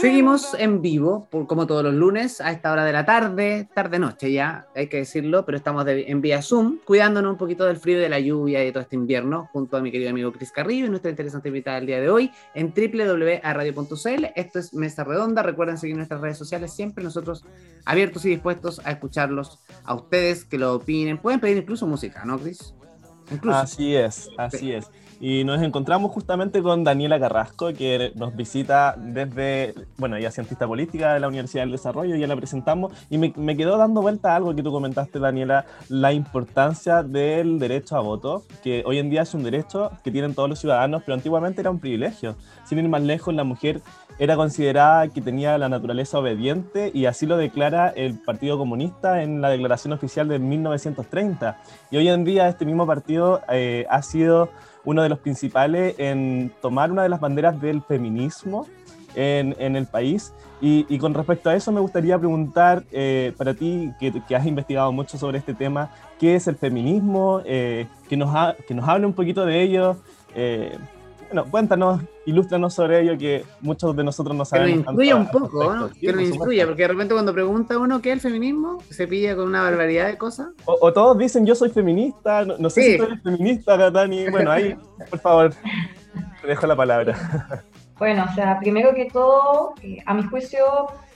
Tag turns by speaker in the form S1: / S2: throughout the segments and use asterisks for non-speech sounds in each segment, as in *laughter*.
S1: Seguimos en vivo, por, como todos los lunes, a esta hora de la tarde, tarde-noche ya, hay que decirlo, pero estamos en vía Zoom, cuidándonos un poquito del frío y de la lluvia y de todo este invierno, junto a mi querido amigo Cris Carrillo y nuestra interesante invitada del día de hoy en www.radio.cl. Esto es Mesa Redonda, recuerden seguir nuestras redes sociales, siempre nosotros abiertos y dispuestos a escucharlos, a ustedes que lo opinen. Pueden pedir incluso música, ¿no, Cris?
S2: Así es, así es. Y nos encontramos justamente con Daniela Carrasco, que nos visita desde, bueno, ella es cientista política de la Universidad del Desarrollo, ya la presentamos, y me, me quedó dando vuelta algo que tú comentaste, Daniela, la importancia del derecho a voto, que hoy en día es un derecho que tienen todos los ciudadanos, pero antiguamente era un privilegio. Sin ir más lejos, la mujer era considerada que tenía la naturaleza obediente y así lo declara el Partido Comunista en la declaración oficial de 1930. Y hoy en día este mismo partido eh, ha sido uno de los principales en tomar una de las banderas del feminismo en, en el país. Y, y, con respecto a eso me gustaría preguntar eh, para ti, que, que, has investigado mucho sobre este tema, ¿qué es el feminismo? Eh, que, nos ha, que nos hable un poquito de ello. Eh, bueno, cuéntanos, ilústranos sobre ello, que muchos de nosotros no sabemos.
S1: Que nos instruya un poco, ¿no? que nos instruya, porque de repente cuando pregunta uno qué es el feminismo, se pilla con una barbaridad de cosas.
S2: O, o todos dicen yo soy feminista, no, no sé sí. si tú eres feminista, Dani. Bueno, ahí, *laughs* por favor, te dejo la palabra.
S3: Bueno, o sea, primero que todo, eh, a mi juicio,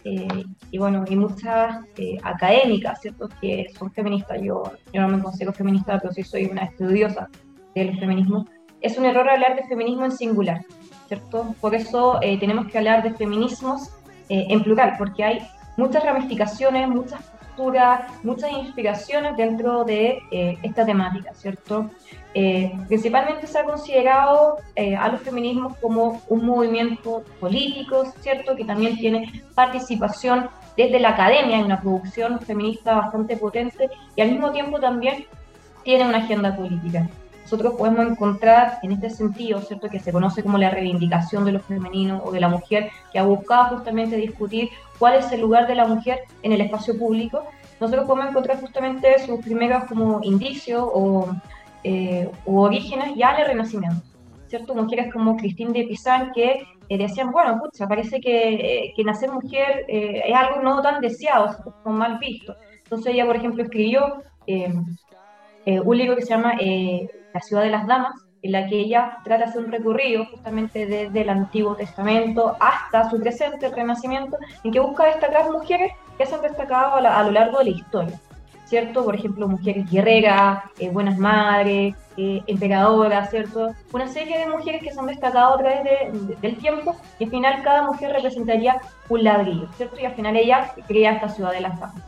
S3: eh, y bueno, hay muchas eh, académicas, ¿cierto?, que son feministas. Yo, yo no me considero feminista, pero sí soy una estudiosa del feminismo es un error hablar de feminismo en singular, ¿cierto? Por eso eh, tenemos que hablar de feminismos eh, en plural, porque hay muchas ramificaciones, muchas posturas, muchas inspiraciones dentro de eh, esta temática, ¿cierto? principalmente se ha considerado a los feminismos como un movimiento político, ¿cierto? Que también tiene participación desde la academia en una producción feminista bastante potente y al mismo tiempo también tiene una agenda política nosotros podemos encontrar en este sentido, ¿cierto?, que se conoce como la reivindicación de lo femenino o de la mujer, que ha buscado justamente discutir cuál es el lugar de la mujer en el espacio público, nosotros podemos encontrar justamente sus primeros como indicios o eh, orígenes ya en el Renacimiento. ¿cierto? Mujeres como Cristín de Pizan que eh, decían, bueno, pucha, parece que, eh, nacer mujer eh, es algo no tan deseado, como mal visto. Entonces ella, por ejemplo, escribió un libro que se llama la ciudad de las damas, en la que ella trata de hacer un recorrido justamente desde el Antiguo Testamento hasta su presente, el Renacimiento, en que busca destacar mujeres que se han destacado a, lo largo de la historia, ¿cierto? Por ejemplo, mujeres guerreras, eh, buenas madres, eh, emperadoras, ¿cierto? Una serie de mujeres que se han destacado a través de, del tiempo y al final cada mujer representaría un ladrillo, ¿cierto? Y al final ella crea esta ciudad de las damas.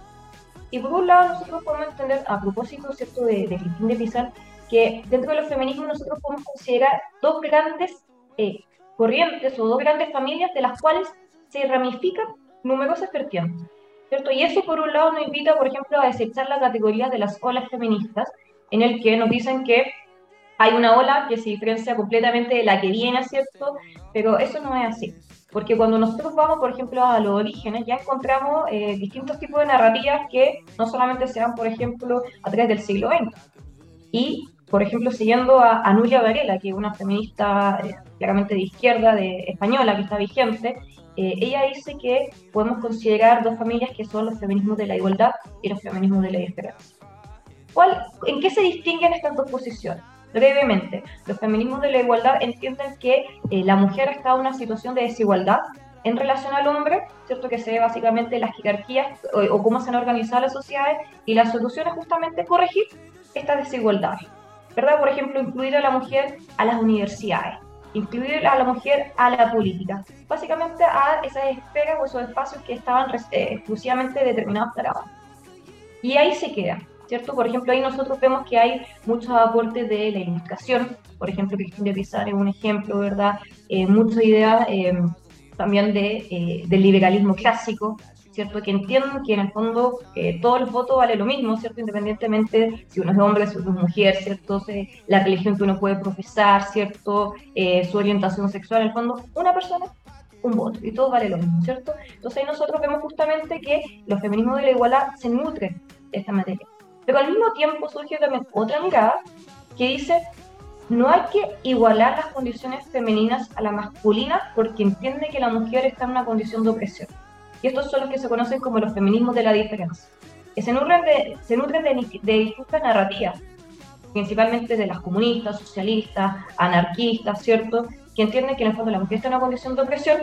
S3: Y por un lado nosotros podemos entender, a propósito, ¿cierto?, de, de Cristín de Pizarro, que dentro de los feminismos nosotros podemos considerar dos grandes eh, corrientes o dos grandes familias de las cuales se ramifican numerosas vertientes. ¿cierto? Y eso por un lado nos invita, por ejemplo, a desechar la categoría de las olas feministas, en el que nos dicen que hay una ola que se diferencia completamente de la que viene, ¿cierto? Pero eso no es así. Porque cuando nosotros vamos, por ejemplo, a los orígenes, ya encontramos eh, distintos tipos de narrativas que no solamente se dan, por ejemplo, a través del siglo XX. Y por ejemplo, siguiendo a, a Nuria Varela, que es una feminista eh, claramente de izquierda, de española, que está vigente, eh, ella dice que podemos considerar dos familias que son los feminismos de la igualdad y los feminismos de la diferencia. ¿Cuál, ¿En qué se distinguen estas dos posiciones? Brevemente, los feminismos de la igualdad entienden que eh, la mujer está en una situación de desigualdad en relación al hombre, ¿cierto? Que se ve básicamente las jerarquías o, o cómo se han organizado las sociedades y la solución es justamente corregir estas desigualdades. ¿Verdad? Por ejemplo, incluir a la mujer a las universidades, incluir a la mujer a la política, básicamente a esas esferas o esos espacios que estaban eh, exclusivamente determinados para abajo. Y ahí se queda, ¿cierto? Por ejemplo, ahí nosotros vemos que hay muchos aportes de la ilustración, por ejemplo, Cristina de Pizarro es un ejemplo, ¿verdad? Eh, muchas ideas eh, también de, del liberalismo clásico, ¿cierto? Que entiendan que en el fondo eh, todos los votos vale lo mismo, ¿cierto? Independientemente si uno es hombre, si uno es mujer, ¿cierto? La religión que uno puede profesar, ¿cierto? Eh, su orientación sexual, en el fondo, una persona, un voto, y todo vale lo mismo, ¿cierto? Entonces ahí nosotros vemos justamente que los feminismos de la igualdad se nutren de esta materia. Pero al mismo tiempo surge también otra mirada que dice, no hay que igualar las condiciones femeninas a las masculinas porque entiende que la mujer está en una condición de opresión. Y estos son los que se conocen como los feminismos de la diferencia. Que se nutren de, se nutren de, de distintas narrativas, principalmente de las comunistas, socialistas, anarquistas, ¿cierto? Que entienden que en el fondo la mujer está en una condición de opresión,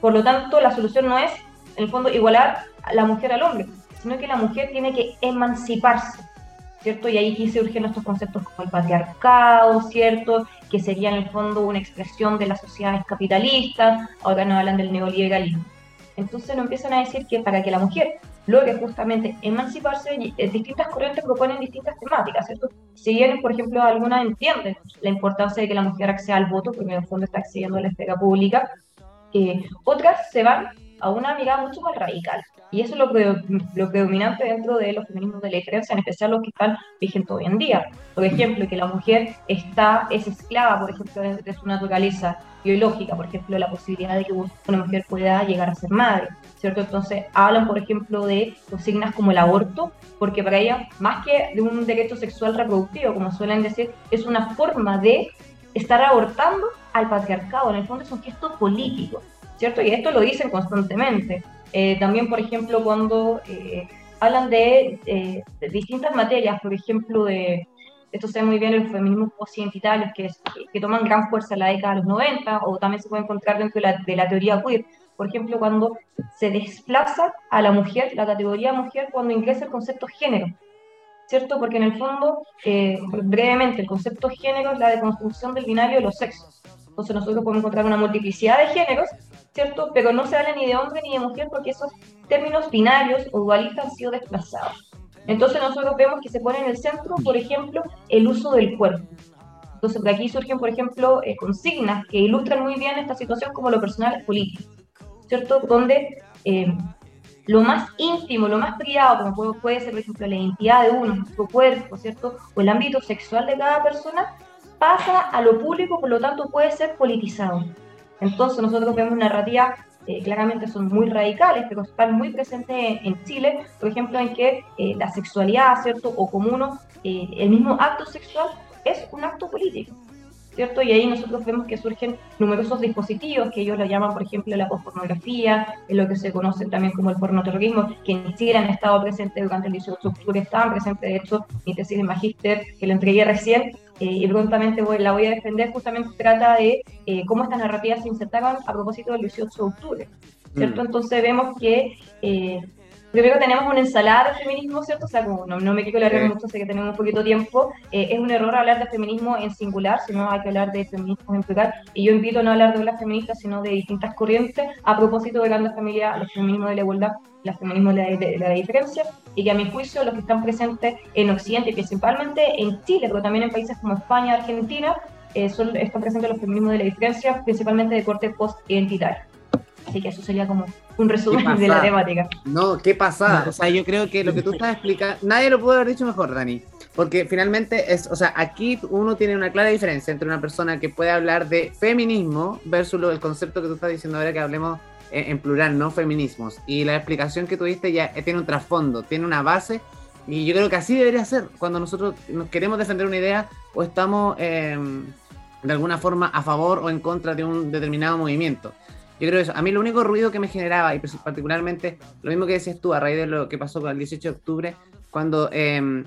S3: por lo tanto la solución no es, en el fondo, igualar a la mujer al hombre, sino que la mujer tiene que emanciparse, ¿cierto? Y ahí aquí surgen estos conceptos como el patriarcado, ¿cierto? Que sería en el fondo una expresión de las sociedades capitalistas, ahora nos hablan del neoliberalismo. Entonces nos empiezan a decir que para que la mujer logre justamente emanciparse, eh, distintas corrientes proponen distintas temáticas. Si bien, por ejemplo, algunas entienden la importancia de que la mujer acceda al voto, porque en el fondo está accediendo a la esfera pública, eh, otras se van a una mirada mucho más radical. Y eso es lo, lo predominante dentro de los feminismos de la diferencia, en especial los que están vigentes hoy en día. Por ejemplo, que la mujer está, es esclava, por ejemplo, de, su naturaleza biológica, por ejemplo, la posibilidad de que una mujer pueda llegar a ser madre, ¿cierto? Entonces hablan, por ejemplo, de consignas como el aborto, porque para ella, más que de un derecho sexual reproductivo, como suelen decir, es una forma de estar abortando al patriarcado, en el fondo es un gesto. ¿cierto? Y esto lo dicen constantemente. Eh, también, por ejemplo, cuando eh, hablan de, eh, de, distintas materias, por ejemplo, de, esto se ve muy bien en los feminismos post-identitarios, que, que, toman gran fuerza en la década de los 90, o también se puede encontrar dentro de la, de la teoría queer, por ejemplo, cuando se desplaza a la mujer, la categoría mujer, cuando ingresa el concepto género, ¿cierto? Porque en el fondo, brevemente, el concepto género es la deconstrucción del binario de los sexos. Entonces nosotros podemos encontrar una multiplicidad de géneros, ¿cierto? Pero no se habla ni de hombre ni de mujer porque esos términos binarios o dualistas han sido desplazados. Entonces nosotros vemos que se pone en el centro, por ejemplo, el uso del cuerpo. Entonces de aquí surgen, por ejemplo, eh, consignas que ilustran muy bien esta situación como lo personal es político, ¿cierto? Donde eh, lo más íntimo, lo más privado, como puede ser, por ejemplo, la identidad de uno, su cuerpo, ¿cierto? O el ámbito sexual de cada persona, pasa a lo público, por lo tanto puede ser politizado. Entonces nosotros vemos narrativas eh, claramente son muy radicales, pero están muy presentes en Chile, por ejemplo, en que eh, la sexualidad, ¿cierto? O como uno, eh, el mismo acto sexual es un acto político. ¿cierto? Y ahí nosotros vemos que surgen numerosos dispositivos que ellos lo llaman, por ejemplo, la pospornografía, en lo que se conoce también como el pornoterrorismo, que ni siquiera han estado presentes durante el 18 de octubre, estaban presentes, de hecho, mi tesis de magíster, que lo entregué recién, y prontamente voy, la voy a defender, justamente trata de eh, cómo estas narrativas se insertaban a propósito del 18 de octubre. ¿cierto? Mm. Entonces vemos que eh, primero tenemos una ensalada de feminismo, ¿cierto? O sea, como no, me quiero alargar mucho, sé que tenemos un poquito de tiempo. Eh, es un error hablar de feminismo en singular, sino hay que hablar de feminismo en plural. Y yo invito a no hablar de las feministas, sino de distintas corrientes, a propósito de la familia, los feminismos de la igualdad, los feminismos de la, de, la, diferencia, y que a mi juicio los que están presentes en Occidente, principalmente en Chile, pero también en países como España, Argentina, eh, son, están presentes los feminismos de la diferencia, principalmente de corte post-identitario. Así que eso sería como un resumen de la temática.
S1: No, ¿qué pasa? O sea, yo creo que lo que tú estás explicando, nadie lo pudo haber dicho mejor, Dani. Porque finalmente es, o sea, aquí uno tiene una clara diferencia entre una persona que puede hablar de feminismo versus el concepto que tú estás diciendo ahora que hablemos en, plural, no feminismos. Y la explicación que tuviste ya tiene un trasfondo, tiene una base. Y yo creo que así debería ser cuando nosotros nos queremos defender una idea o estamos em, de alguna forma a favor o en contra de un determinado movimiento. Yo creo eso. A mí lo único ruido que me generaba, y pues, particularmente lo mismo que decías tú a raíz de lo que pasó con el 18 de octubre, cuando eh,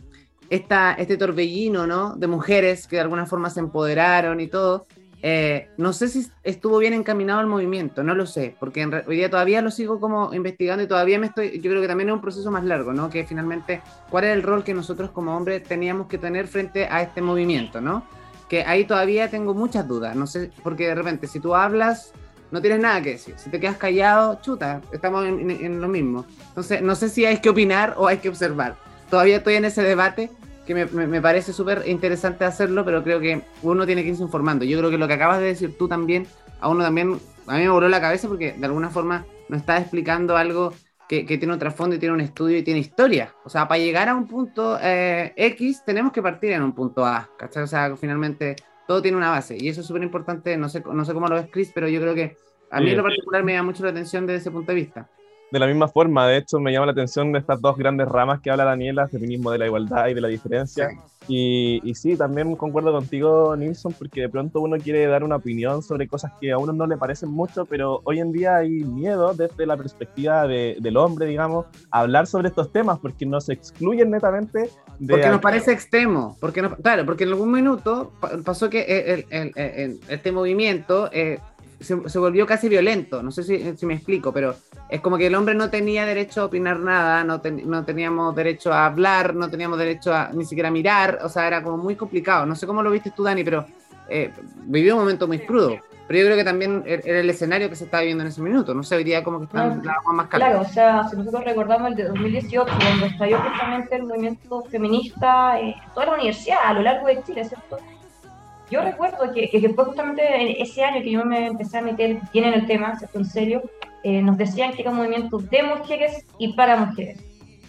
S1: este torbellino ¿no? de mujeres que de alguna forma se empoderaron y todo, eh, no sé si estuvo bien encaminado el movimiento, no lo sé, porque hoy día todavía lo sigo como investigando y todavía me estoy, yo creo que también es un proceso más largo, ¿no? Que finalmente, ¿cuál es el rol que nosotros como hombres teníamos que tener frente a este movimiento, ¿no? Que ahí todavía tengo muchas dudas, no sé, porque de repente si tú hablas no tienes nada que decir. Si te quedas callado, chuta, estamos en, lo mismo. Entonces, no sé si hay que opinar o hay que observar. Todavía estoy en ese debate que me, parece súper interesante hacerlo, pero creo que uno tiene que irse informando. Yo creo que lo que acabas de decir tú también, a uno también, a mí me voló la cabeza porque de alguna forma nos está explicando algo que, tiene un trasfondo y tiene un estudio y tiene historia. O sea, para llegar a un punto eh, X tenemos que partir en un punto A, ¿cachai? O sea, finalmente todo tiene una base y eso es súper importante, no sé, no sé cómo lo ves Chris, pero yo creo que a mí en lo particular me da mucho la atención desde ese punto de vista.
S2: De la misma forma. De hecho, me llama la atención de estas dos grandes ramas que habla Daniela, feminismo de la igualdad y de la diferencia. Y, y, sí, también concuerdo contigo, Nilsson, porque de pronto uno quiere dar una opinión sobre cosas que a uno no le parecen mucho, pero hoy en día hay miedo desde la perspectiva de, del hombre, digamos, a hablar sobre estos temas, porque nos excluyen netamente
S1: de... Porque nos parece extremo, porque no, claro, porque en algún minuto pasó que el, el, este movimiento... Eh, se, volvió casi violento. No sé si, me explico, pero es como que el hombre no tenía derecho a opinar nada, no, no teníamos derecho a hablar, no teníamos derecho a ni siquiera mirar, o sea, era como muy complicado. No sé cómo lo viste tú, Dani, pero eh, vivió un momento muy crudo. Pero yo creo que también er, era el escenario que se estaba viviendo en ese minuto. No sé, hoy día como que están
S3: más Claro, o sea, si nosotros recordamos el de 2018, cuando estalló justamente el movimiento feminista en toda la universidad, a lo largo de Chile, ¿cierto? Yo recuerdo que, que, fue justamente ese año que yo me empecé a meter bien en el tema, ¿cierto? En serio, eh, nos decían que era un movimiento de mujeres y para mujeres.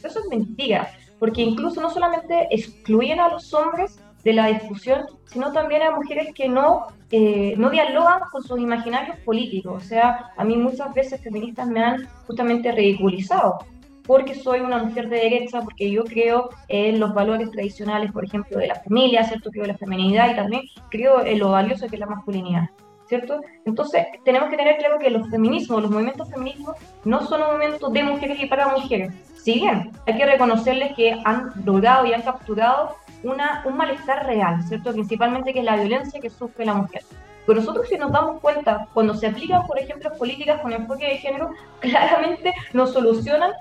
S3: Eso es mentira, porque incluso no solamente excluyen a los hombres de la discusión, sino también a mujeres que no, eh, no dialogan con sus imaginarios políticos. O sea, a mí muchas veces feministas me han justamente ridiculizado porque soy una mujer de derecha, porque yo creo en los valores tradicionales, por ejemplo, de la familia, ¿cierto? Creo en la feminidad y también creo en lo valioso que es la masculinidad, ¿cierto? Entonces, tenemos que tener claro que los feminismos, los movimientos feminismos, no son un movimiento de mujeres y para mujeres. Si bien hay que reconocerles que han logrado y han capturado una, un malestar real, ¿cierto? Principalmente que es la violencia que sufre la mujer. Pero nosotros si nos damos cuenta, cuando se aplican, por ejemplo, políticas con enfoque de género, *laughs* claramente no solucionan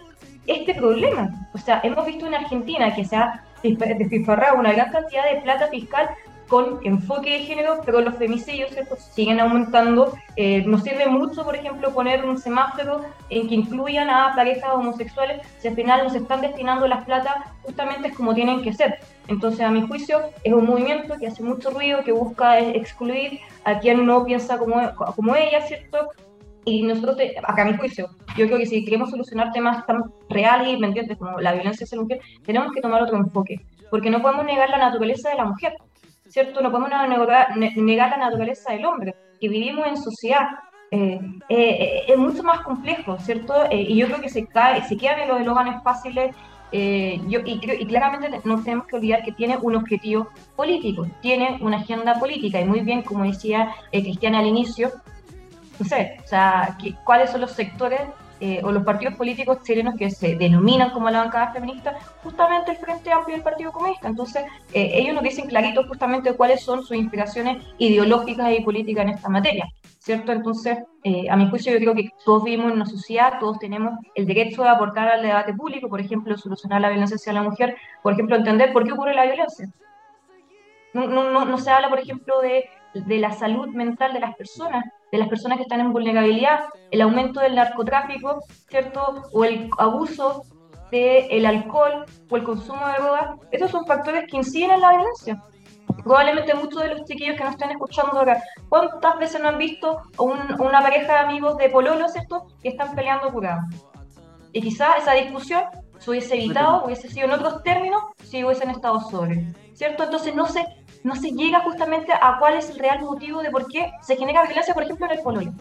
S3: este problema. O sea, hemos visto en Argentina que se ha despilfarrado una gran cantidad de plata fiscal con enfoque de género, pero los femicidios siguen aumentando. Eh, nos sirve mucho, por ejemplo, poner un semáforo en que incluyan a parejas homosexuales, si al final nos están destinando las plata justamente como tienen que ser. Entonces, a mi juicio, es un movimiento que hace mucho ruido, que busca excluir a quien no piensa como, como ella, ¿cierto? Y nosotros, acá a mi juicio, yo creo que si queremos solucionar temas tan reales y pendientes como la violencia hacia la mujer, tenemos que tomar otro enfoque, porque no podemos negar la naturaleza de la mujer, ¿cierto? No podemos negar, la naturaleza del hombre, que vivimos en sociedad. Eh, eh, eh, es mucho más complejo, ¿cierto? y yo creo que se, cae, se quedan en los eslóganes fáciles yo, y, y, claramente no tenemos que olvidar que tiene un objetivo político, tiene una agenda política, y muy bien, como decía Cristiana al inicio, no sé, o sea, cuáles son los sectores eh, o los partidos políticos chilenos que se denominan como la bancada feminista, justamente el Frente Amplio y el Partido Comunista. Entonces, eh, ellos nos dicen clarito justamente cuáles son sus inspiraciones ideológicas y políticas en esta materia, ¿cierto? Entonces, eh, a mi juicio, yo creo que todos vivimos en una sociedad, todos tenemos el derecho de aportar al debate público, por ejemplo, solucionar la violencia hacia la mujer, por ejemplo, entender por qué ocurre la violencia. No, no, no, no se habla, por ejemplo, de, de la salud mental de las personas, de las personas que están en vulnerabilidad, el aumento del narcotráfico, ¿cierto? O el abuso del alcohol o el consumo de drogas, esos son factores que inciden en la violencia. Probablemente muchos de los chiquillos que nos están escuchando acá, ¿cuántas veces no han visto una pareja de amigos de pololo, ¿cierto? Que están peleando curados. Y quizás esa discusión se hubiese evitado, hubiese sido en otros términos, si hubiesen estado sobre, ¿cierto? Entonces no se no se llega justamente a cuál es el real motivo de por qué se genera violencia, por ejemplo, en el pololo.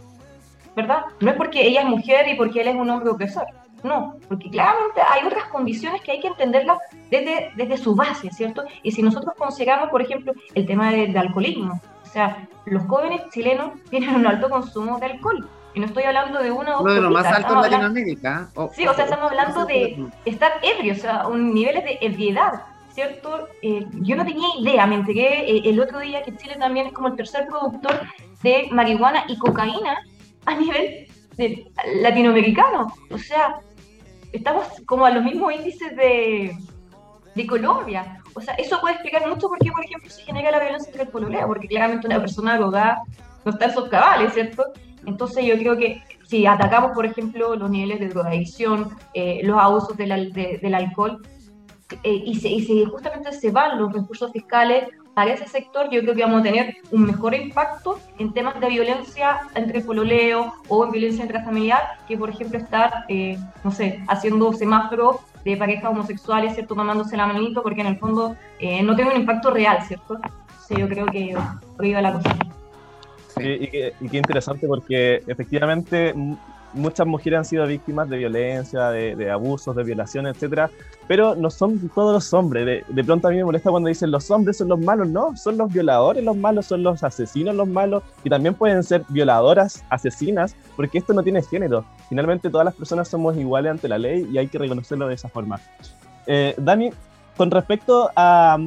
S3: ¿Verdad? No es porque ella es mujer y porque él es un hombre opresor. No, porque claramente hay otras condiciones que hay que entenderlas desde, desde su base, ¿cierto? Y si nosotros consideramos, por ejemplo, el tema del alcoholismo, o sea, los jóvenes chilenos tienen un alto consumo de alcohol. Y no estoy hablando de uno
S1: o dos. No, más alto en Latinoamérica.
S3: sí, o sea, estamos hablando de estar ebrios, o sea, un niveles de ebriedad. ¿Cierto? Eh, yo no tenía idea, me enteré eh, el otro día que Chile también es como el tercer productor de marihuana y cocaína a nivel latinoamericano. O sea, estamos como a los mismos índices de, de Colombia. O sea, eso puede explicar mucho por qué, por ejemplo, se genera la violencia entre el pololeo, porque claramente una persona drogada no está en sus cabales, ¿cierto? Entonces yo creo que si atacamos, por ejemplo, los niveles de drogadicción, eh, los abusos del, del alcohol, eh, y, si justamente se van los recursos fiscales para ese sector, yo creo que vamos a tener un mejor impacto en temas de violencia entre pololeo o en violencia intrafamiliar que, por ejemplo, estar, eh, no sé, haciendo semáforos de parejas homosexuales, ¿cierto? Tomándose la manito, porque en el fondo eh, no tiene un impacto real, ¿cierto? Sí, yo creo que va la cosa.
S2: Sí, y, qué, interesante porque efectivamente muchas mujeres han sido víctimas de violencia, de, abusos, de violaciones, etcétera, pero no son todos los hombres. De, pronto a mí me molesta cuando dicen los hombres son los malos, no, son los violadores los malos, son los asesinos los malos, y también pueden ser violadoras, asesinas, porque esto no tiene género. Finalmente todas las personas somos iguales ante la ley y hay que reconocerlo de esa forma. Eh, Dani, con respecto a,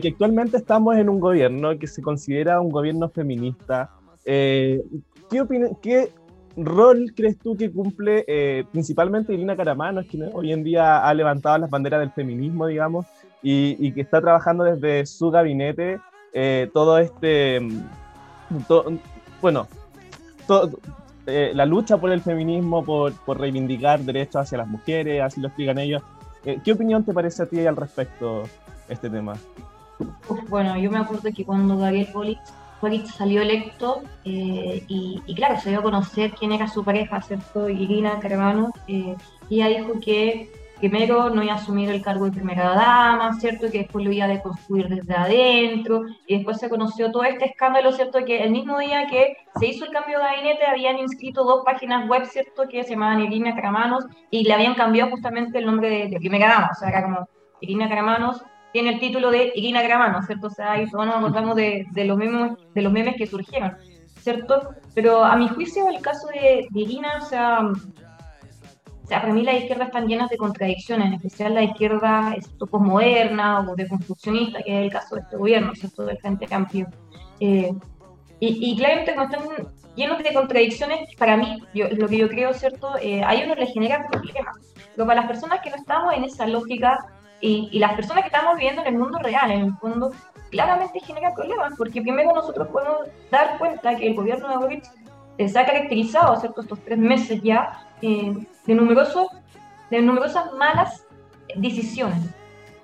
S2: que actualmente estamos en un gobierno que se considera un gobierno feminista, eh, ¿qué, ¿qué rol crees tú que cumple eh, principalmente Irina Caramanos, que hoy en día ha levantado las banderas del feminismo, digamos, y, que está trabajando desde su gabinete eh, todo este, mm, bueno, eh, la lucha por el feminismo, por, por, reivindicar derechos hacia las mujeres, así lo explican ellos. ¿Qué opinión te parece a ti al respecto este tema?
S3: bueno, yo me acuerdo que cuando Gabriel Boric Boric salió electo eh, y, claro, se dio a conocer quién era su pareja, ¿cierto? Irina Carvano, eh, y ella dijo que primero no iba a asumir el cargo de primera dama, ¿cierto? Que después lo iba a deconstruir desde adentro, y después se conoció todo este escándalo, ¿cierto? Que el mismo día que se hizo el cambio de gabinete habían inscrito dos páginas web, ¿cierto? Que se llamaban Irina Caramanos, y le habían cambiado justamente el nombre de, de primera dama, o sea, era como Irina Caramanos tiene el título de Irina Gramano, ¿cierto? O sea, ahí nos acordamos de, de, los mismos, de los memes que surgieron, ¿cierto? Pero a mi juicio, el caso de, Irina, o sea, o sea, para mí las izquierdas están llenas de contradicciones, en especial la izquierda postmoderna o de construccionista, que es el caso de este gobierno, ¿cierto? Del Frente Amplio. Eh, y, y, claramente cuando están llenos de contradicciones, para mí, lo que yo creo, ¿cierto? Eh, a ellos les genera problemas. Pero para las personas que no estamos en esa lógica y, las personas que estamos viviendo en el mundo real, en el fondo, claramente genera problemas, porque primero nosotros podemos dar cuenta que el gobierno de Boric eh, se ha caracterizado, ¿cierto?, estos tres meses ya, eh, de, numerosos, de numerosas malas decisiones,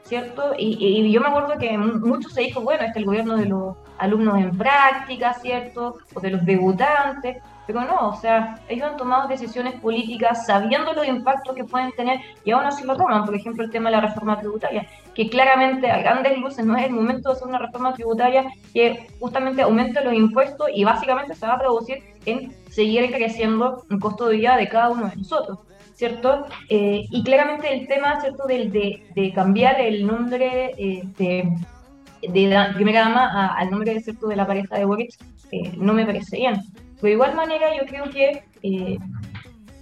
S3: ¿cierto? Y, y, yo me acuerdo que mucho se dijo, bueno, este es el gobierno de los alumnos en práctica, ¿cierto? O de los debutantes, pero no, o sea, ellos han tomado decisiones políticas sabiendo los impactos que pueden tener y aún así lo toman. Por ejemplo, el tema de la reforma tributaria, que claramente a grandes luces no es el momento de hacer una reforma tributaria que justamente aumente los impuestos y básicamente se va a producir en seguir creciendo el costo de vida de cada uno de nosotros. ¿Cierto? Eh, y claramente el tema, ¿cierto?, del, de, cambiar el nombre eh, de, de la primera dama al nombre ¿cierto? de la pareja de Boric eh, no me parece bien. De igual manera, yo creo que, eh,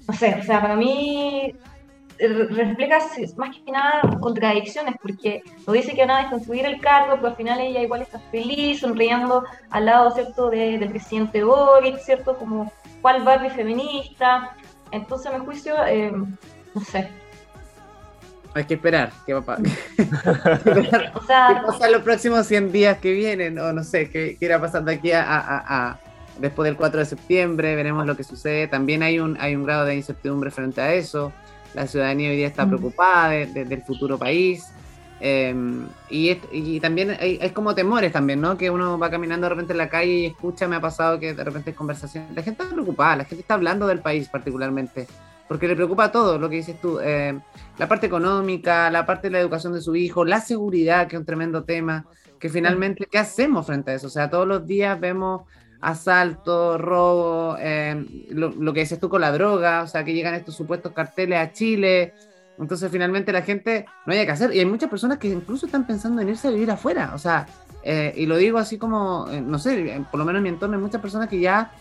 S3: no sé, o sea, para mí eh, refleja más que nada contradicciones, porque lo dice que van a desconstruir el cargo, pero al final ella igual está feliz, sonriendo al lado, ¿cierto?, del presidente Boric, ¿cierto?, como cuál Barbie feminista. Entonces, a mi juicio, eh, no sé.
S1: Hay que esperar, ¿qué va a *laughs* o sea, *laughs* ¿Qué pasa los próximos 100 días que vienen? O no sé, ¿qué, qué irá pasando aquí a después del 4 de septiembre, veremos lo que sucede. También hay un, hay un grado de incertidumbre frente a eso. La ciudadanía hoy día está mm. preocupada del futuro país. Em, y, y, también hay, como temores también, ¿no? Que uno va caminando de repente en la calle y escucha, me ha pasado que de repente es conversación. La gente está preocupada, la gente está hablando del país particularmente, porque le preocupa todo lo que dices tú. Em, la parte económica, la parte de la educación de su hijo, la seguridad, que es un tremendo tema, que finalmente, ¿qué hacemos frente a eso? O sea, todos los días vemos asalto, robo, eh, lo, que dices tú con la droga, o sea, que llegan estos supuestos carteles a Chile. Entonces, finalmente la gente no hay que hacer. Y hay muchas personas que incluso están pensando en irse a vivir afuera. O sea, eh, y lo digo así como, eh, no sé, por lo menos en mi entorno hay muchas personas que ya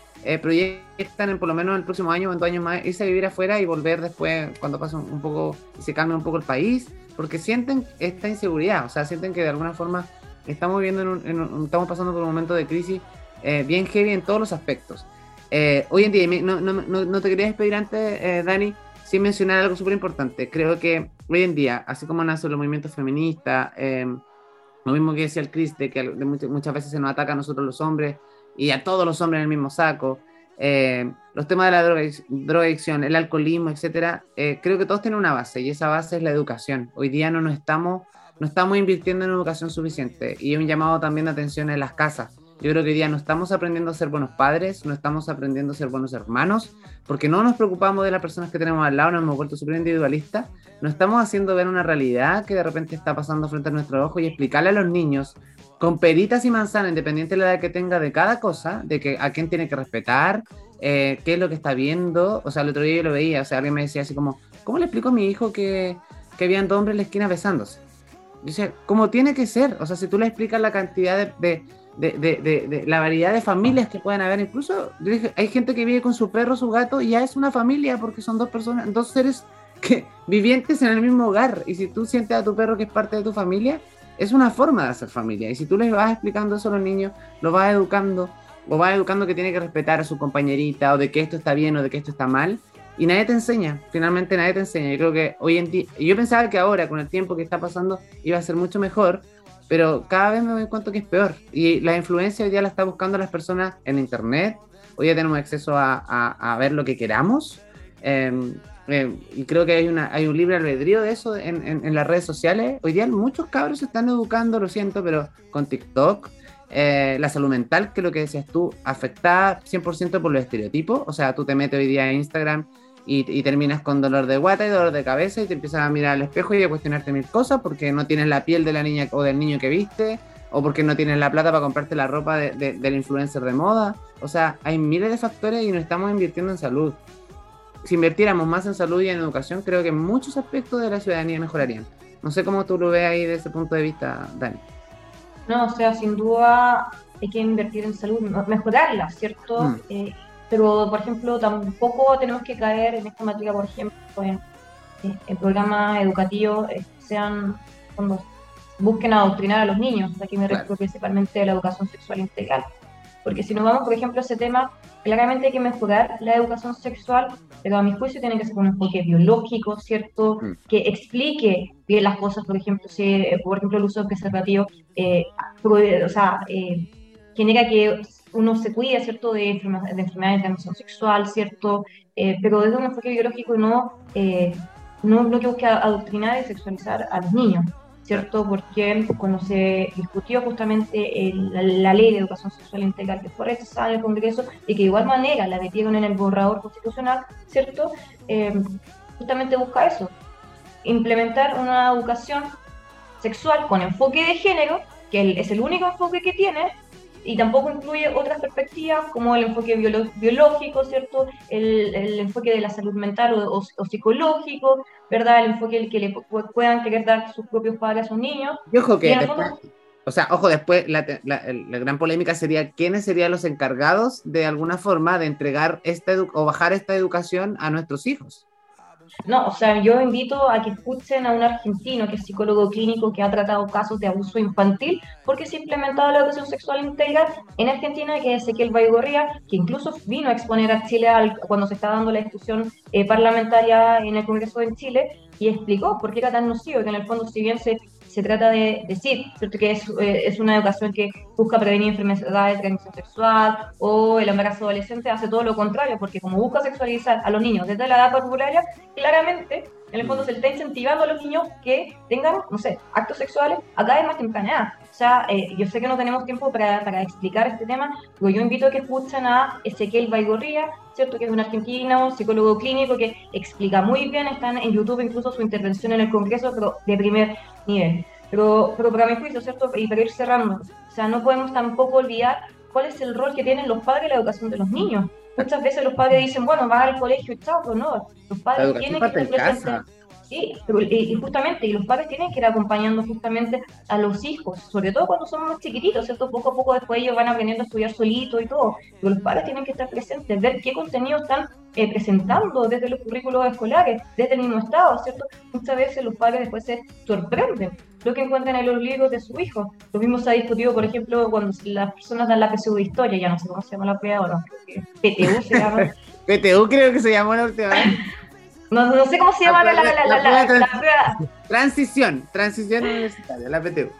S1: proyectan en por lo menos el próximo año o en dos años más irse a vivir afuera y volver después cuando pase un, poco y se calme un poco el país, porque sienten esta inseguridad. O sea, sienten que de alguna forma estamos viviendo en un, estamos pasando por un momento de crisis eh, bien heavy en todos los aspectos. Eh, hoy en día, no, no, no, te quería despedir antes, eh, Dani, sin mencionar algo súper importante. Creo que hoy en día, así como nace los movimientos feministas, lo mismo que decía el Chris, que muchas, veces se nos ataca a nosotros los hombres y a todos los hombres en el mismo saco, los temas de la droga, drogadicción, el alcoholismo, etcétera, creo que todos tienen una base y esa base es la educación. Hoy día no nos estamos, no estamos invirtiendo en educación suficiente y un llamado también de atención en las casas. Yo creo que día no estamos aprendiendo a ser buenos padres, no estamos aprendiendo a ser buenos hermanos, porque no nos preocupamos de las personas que tenemos al lado, nos hemos vuelto súper individualistas, no estamos haciendo ver una realidad que de repente está pasando frente a nuestro ojo y explicarle a los niños con peritas y manzanas, independiente de la edad que tenga de cada cosa, de que a quién tiene que respetar, eh, qué es lo que está viendo. O sea, el otro día yo lo veía, o sea, alguien me decía así como, ¿cómo le explico a mi hijo que, que habían dos hombres en la esquina besándose? Dice, como tiene que ser, o sea, si tú le explicas la cantidad de, de, de, la variedad de familias que pueden haber, incluso hay gente que vive con su perro, su gato, y ya es una familia porque son dos personas, dos seres *laughs* que, vivientes en el mismo hogar, y si tú sientes a tu perro que es parte de tu familia, es una forma de hacer familia, y si tú les vas explicando eso a los niños, los vas educando, o vas educando que tiene que respetar a su compañerita, o de que esto está bien o de que esto está mal, y nadie te enseña, finalmente nadie te enseña. Yo creo que hoy en día, yo pensaba que ahora, con el tiempo que está pasando, iba a ser mucho mejor, pero cada vez me doy cuenta que es peor. Y la influencia hoy día la está buscando las personas en Internet, hoy ya tenemos acceso a, a, ver lo que queramos. Em, em, y creo que hay, una, hay un libre albedrío de eso en, en, en, las redes sociales. Hoy día muchos cabros se están educando, lo siento, pero con TikTok, eh, la salud mental, que lo que decías tú, afectada 100% por los estereotipos. O sea, tú te metes hoy día en Instagram y, terminas con dolor de guata y dolor de cabeza y te empiezas a mirar al espejo y a cuestionarte mil cosas porque no tienes la piel de la niña o del niño que viste o porque no tienes la plata para comprarte la ropa de, del influencer de moda. O sea, hay miles de factores y no estamos invirtiendo en salud. Si invirtiéramos más en salud y en educación, creo que muchos aspectos de la ciudadanía mejorarían. No sé cómo tú lo ves ahí desde ese punto de vista, Dani.
S3: No, o sea, sin duda hay que invertir en salud, mejorarla, ¿cierto? Mm. Eh, pero, por ejemplo, tampoco tenemos que caer en esta materia, por ejemplo, en, en programas educativos eh, sean cuando busquen adoctrinar a los niños, aquí me refiero principalmente a la educación sexual integral. Porque si nos vamos, por ejemplo, a ese tema, claramente hay que mejorar la educación sexual, pero a mi juicio tiene que ser un enfoque biológico, ¿cierto? Mm. Que explique bien las cosas, por ejemplo, si, eh, por ejemplo, el uso de preservativo, eh, o sea, eh, genera que uno se cuide, ¿cierto?, de, enfermedades de transmisión sexual, ¿cierto? Eh, pero desde un enfoque biológico no, no, no que busque adoctrinar y sexualizar a los niños. ¿cierto? Porque cuando se discutió justamente la, ley de educación sexual integral que fue rechazada en el Congreso y que de igual manera la metieron en el borrador constitucional, ¿cierto? Eh, justamente busca eso, implementar una educación sexual con enfoque de género, que es el único enfoque que tiene, y tampoco incluye otras perspectivas como el enfoque biológico, ¿cierto? El, enfoque de la salud mental o, psicológico, ¿verdad? El enfoque que le puedan querer dar sus propios padres a sus niños.
S1: Y ojo que después, o sea, ojo, después la, la, gran polémica sería quiénes serían los encargados de alguna forma de entregar esta o bajar esta educación a nuestros hijos.
S3: No, o sea, yo invito a que escuchen a un argentino que es psicólogo clínico que ha tratado casos de abuso infantil porque se ha implementado la educación sexual integral en Argentina, que es Ezequiel Baigorría, que incluso vino a exponer a Chile cuando se está dando la discusión eh, parlamentaria en el Congreso de Chile y explicó por qué era tan nocivo, que en el fondo si bien se se trata de decir que es, eh, es, una educación que busca prevenir enfermedades de transmisión sexual o el embarazo adolescente hace todo lo contrario, porque como busca sexualizar a los niños desde la edad parvularia, claramente en el fondo se está incentivando a los niños que tengan, no sé, actos sexuales a cada vez más temprana edad. O sea, eh, yo sé que no tenemos tiempo para, para, explicar este tema, pero yo invito a que escuchen a Ezequiel Baigorría, ¿cierto? Que es un argentino, psicólogo clínico, que explica muy bien, están en YouTube incluso su intervención en el Congreso, pero de primer nivel. Pero, pero para mi juicio, ¿cierto? Y para ir cerrando, o sea, no podemos tampoco olvidar cuál es el rol que tienen los padres en la educación de los niños. Muchas veces los padres dicen, bueno, va al colegio y chao, pero no, los padres tienen que estar presentes. Sí, y, justamente, y los padres tienen que ir acompañando justamente a los hijos, sobre todo cuando son más chiquititos, ¿cierto? Poco a poco después ellos van aprendiendo a estudiar solito y todo, pero los padres tienen que estar presentes, ver qué contenido están eh, presentando desde los currículos escolares, desde el mismo estado, ¿cierto? Muchas veces los padres después se sorprenden lo que encuentran en los libros de su hijo. Lo mismo se ha discutido, por ejemplo, cuando las personas dan la PSU de historia, ya no sé cómo se llama la PSU ahora, PTU se *laughs* llama.
S1: PTU creo que se llamó la última vez.
S3: No, no sé cómo se llama la, la, la,
S1: la, Transición, transición universitaria, la PTU.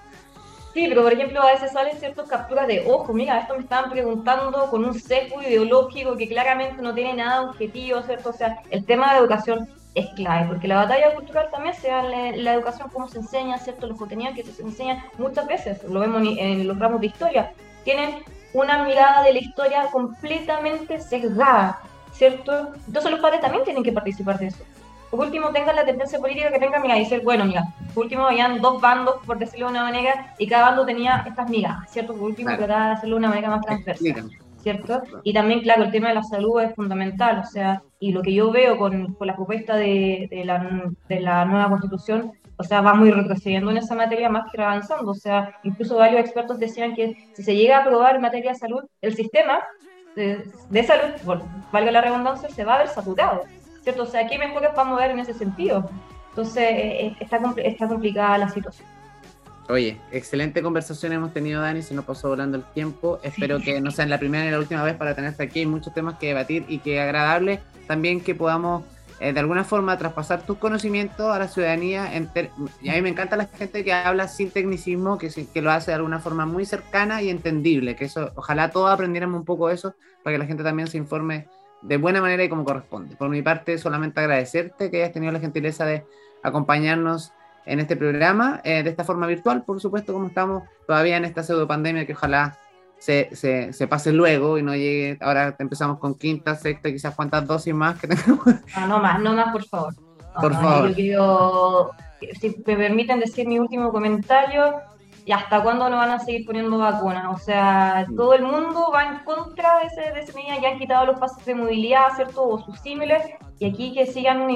S3: Sí, pero por ejemplo, a veces salen ciertas capturas de ojo, mira, esto me estaban preguntando con un sesgo ideológico que claramente no tiene nada objetivo, ¿cierto? O sea, el tema de educación es clave, porque la batalla cultural también se da en la educación, cómo se enseña, ¿cierto? Los contenidos que se enseñan muchas veces, lo vemos en los ramos de historia, tienen una mirada de la historia completamente sesgada. ¿cierto? Entonces los padres también tienen que participar de eso. Por último, tengan la tendencia política que tengan, mira, decir, bueno, mira, por último habían dos bandos, por decirlo de una manera, y cada bando tenía estas migas, ¿cierto? Por último, claro. tratar de hacerlo de una manera más transversal. ¿Cierto? Y también, claro, el tema de la salud es fundamental, o sea, y lo que yo veo con, con la propuesta de, de, la, de la nueva constitución, o sea, va muy retrocediendo en esa materia más que avanzando, o sea, incluso varios expertos decían que si se llega a aprobar en materia de salud, el sistema de, salud, valga la redundancia, se va a ver saturado, ¿cierto? O sea, ¿qué mejores para mover en ese sentido? Entonces, eh, eh, está, está complicada la situación.
S1: Oye, excelente conversación hemos tenido, Dani. Se nos pasó volando el tiempo. Espero que no sea la primera ni la última vez para tenerte aquí. Hay muchos temas que debatir y que agradable también que podamos eh, de alguna forma traspasar tus conocimientos a la ciudadanía. y a mí me encanta la gente que habla sin tecnicismo, que, que lo hace de alguna forma muy cercana y entendible. Que eso, ojalá todos aprendiéramos un poco eso para que la gente también se informe de buena manera y como corresponde. Por mi parte, solamente agradecerte que hayas tenido la gentileza de acompañarnos en este programa, eh, de esta forma virtual, por supuesto, como estamos todavía en esta pseudo pandemia que ojalá se, se, se, pase luego y no llegue, ahora empezamos con quinta, sexta, quizás cuántas dosis más que *laughs*
S3: tenemos. No, no más, no más, por favor.
S1: por favor.
S3: Yo quiero, si me permiten decir mi último comentario, ¿y hasta cuándo no van a seguir poniendo vacunas? O sea, todo el mundo va en contra de, ese, de esa medida, ya han quitado los pasos de movilidad, ¿cierto? O sus símiles, y aquí que sigan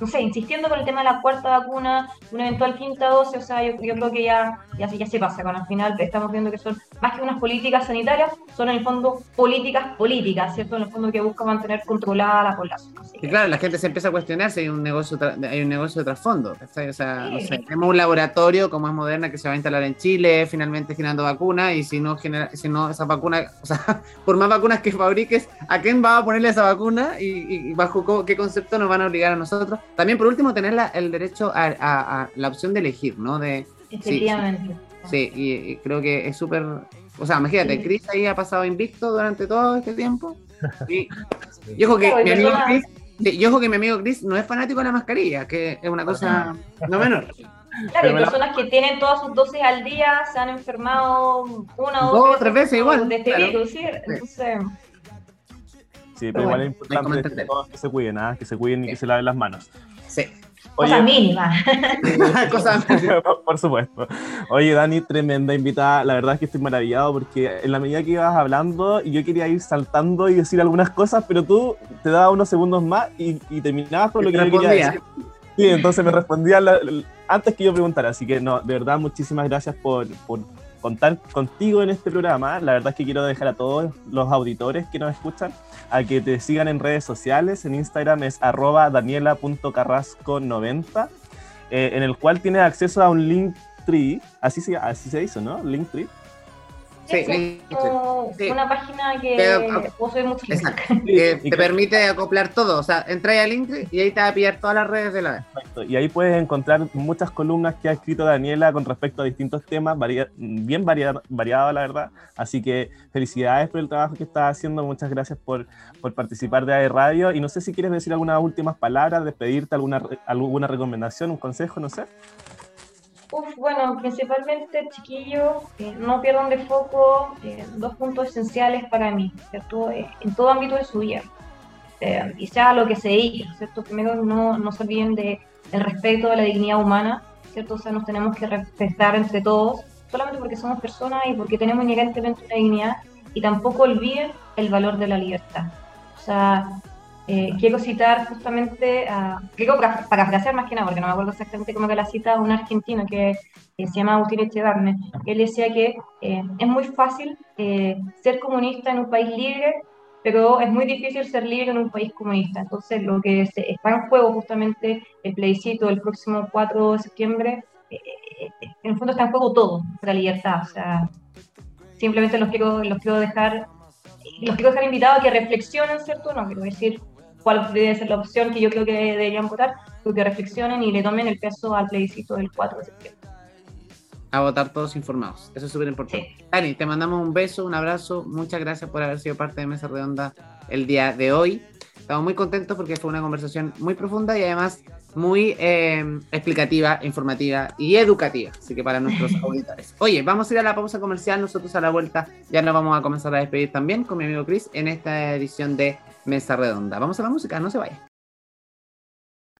S3: no sé, insistiendo con el tema de la cuarta vacuna, una eventual quinta dosis, o sea, yo, creo que ya, ya, ya se pasa, con al final estamos viendo que son más que unas políticas sanitarias, son en el fondo políticas políticas, ¿cierto? En el fondo que busca mantener controlada la población.
S1: Y claro, la gente se empieza a cuestionar si hay un negocio, hay un negocio de trasfondo, o sea, no sé, tenemos un laboratorio como es Moderna que se va a instalar en Chile, finalmente generando vacunas, y si no, genera, si no esa vacuna, *laughs* o sea, por más vacunas que fabriques, ¿a quién va a ponerle esa vacuna y, y bajo qué concepto nos van a obligar a nosotros? También, por último, tener el derecho a, la opción de elegir, ¿no? De,
S3: Efectivamente.
S1: Sí, y, creo que es súper. O sea, imagínate, Chris ahí ha pasado invicto durante todo este tiempo. *laughs* Y, yo que mi amigo Chris. yo que mi amigo Chris no es fanático de la mascarilla, que es una cosa no menor.
S3: Claro, hay personas que tienen todas sus dosis al día, se han enfermado una o
S1: dos, tres veces igual.
S3: De este virus, ¿sí? Entonces,
S2: Sí, pero, igual es importante que todos que se cuiden, ¿ah? que se cuiden y que se laven las manos.
S1: Sí.
S3: Cosa mínima. *laughs*
S1: Cosa mínima.
S2: Por supuesto. Oye, Dani, tremenda invitada. La verdad es que estoy maravillado porque en la medida que ibas hablando, yo quería ir saltando y decir algunas cosas, pero tú te dabas unos segundos más y, terminabas con lo que yo quería decir. Sí, entonces me respondía antes que yo preguntara. Así que, no, de verdad, muchísimas gracias por, por contar contigo en este programa. La verdad es que quiero dejar a todos los auditores que nos escuchan a que te sigan en redes sociales. En Instagram es arroba daniela.carrasco90, eh, en el cual tienes acceso a un link tree, así se, así se hizo, ¿no? Linktree
S3: Sí, una página que posee muchos
S1: Que te permite acoplar todo. O sea, entra al link y ahí te va a pillar todas las redes de la vez.
S2: Y ahí puedes encontrar muchas columnas que ha escrito Daniela con respecto a distintos temas, bien variado, variado, la verdad. Así que felicidades por el trabajo que estás haciendo. Muchas gracias por, por participar de AE Radio. Y no sé si quieres decir algunas últimas palabras, despedirte, alguna, alguna recomendación, un consejo, no sé.
S3: Uf, bueno, principalmente, chiquillos, eh, no pierdan de foco eh, dos puntos esenciales para mí, ¿cierto? Eh, en todo ámbito de su vida, y sea lo que se diga, ¿cierto? Primero, no, no se olviden de, del respeto de la dignidad humana, ¿cierto? O sea, nos tenemos que respetar entre todos, solamente porque somos personas y porque tenemos inherentemente una dignidad, y tampoco olviden el valor de la libertad. O sea, eh, quiero citar justamente, a, quiero parafrasear más que nada, porque no me acuerdo exactamente cómo que la cita, un argentino que, se llama Agustín Echevarne. Él decía que eh, es muy fácil eh, ser comunista en un país libre, pero es muy difícil ser libre en un país comunista. Entonces, lo que está en juego justamente el plebiscito del próximo 4 de septiembre, en el fondo está en juego todo la libertad. O sea, simplemente los quiero, los quiero dejar los quiero dejar invitados a que reflexionen, ¿cierto? No quiero decir cuál debe ser la opción que yo creo que deberían votar, que reflexionen y le tomen el peso al plebiscito del 4 de septiembre.
S1: A votar todos informados, eso es súper importante. Dani, te mandamos un beso, un abrazo, muchas gracias por haber sido parte de Mesa Redonda el día de hoy. Estamos muy contentos porque fue una conversación muy profunda y además muy eh, explicativa, informativa y educativa. Así que para nuestros *laughs* auditores. Oye, vamos a ir a la pausa comercial. Nosotros a la vuelta ya nos vamos a comenzar a despedir también con mi amigo Chris en esta edición de Mesa Redonda. Vamos a la música, no se vaya.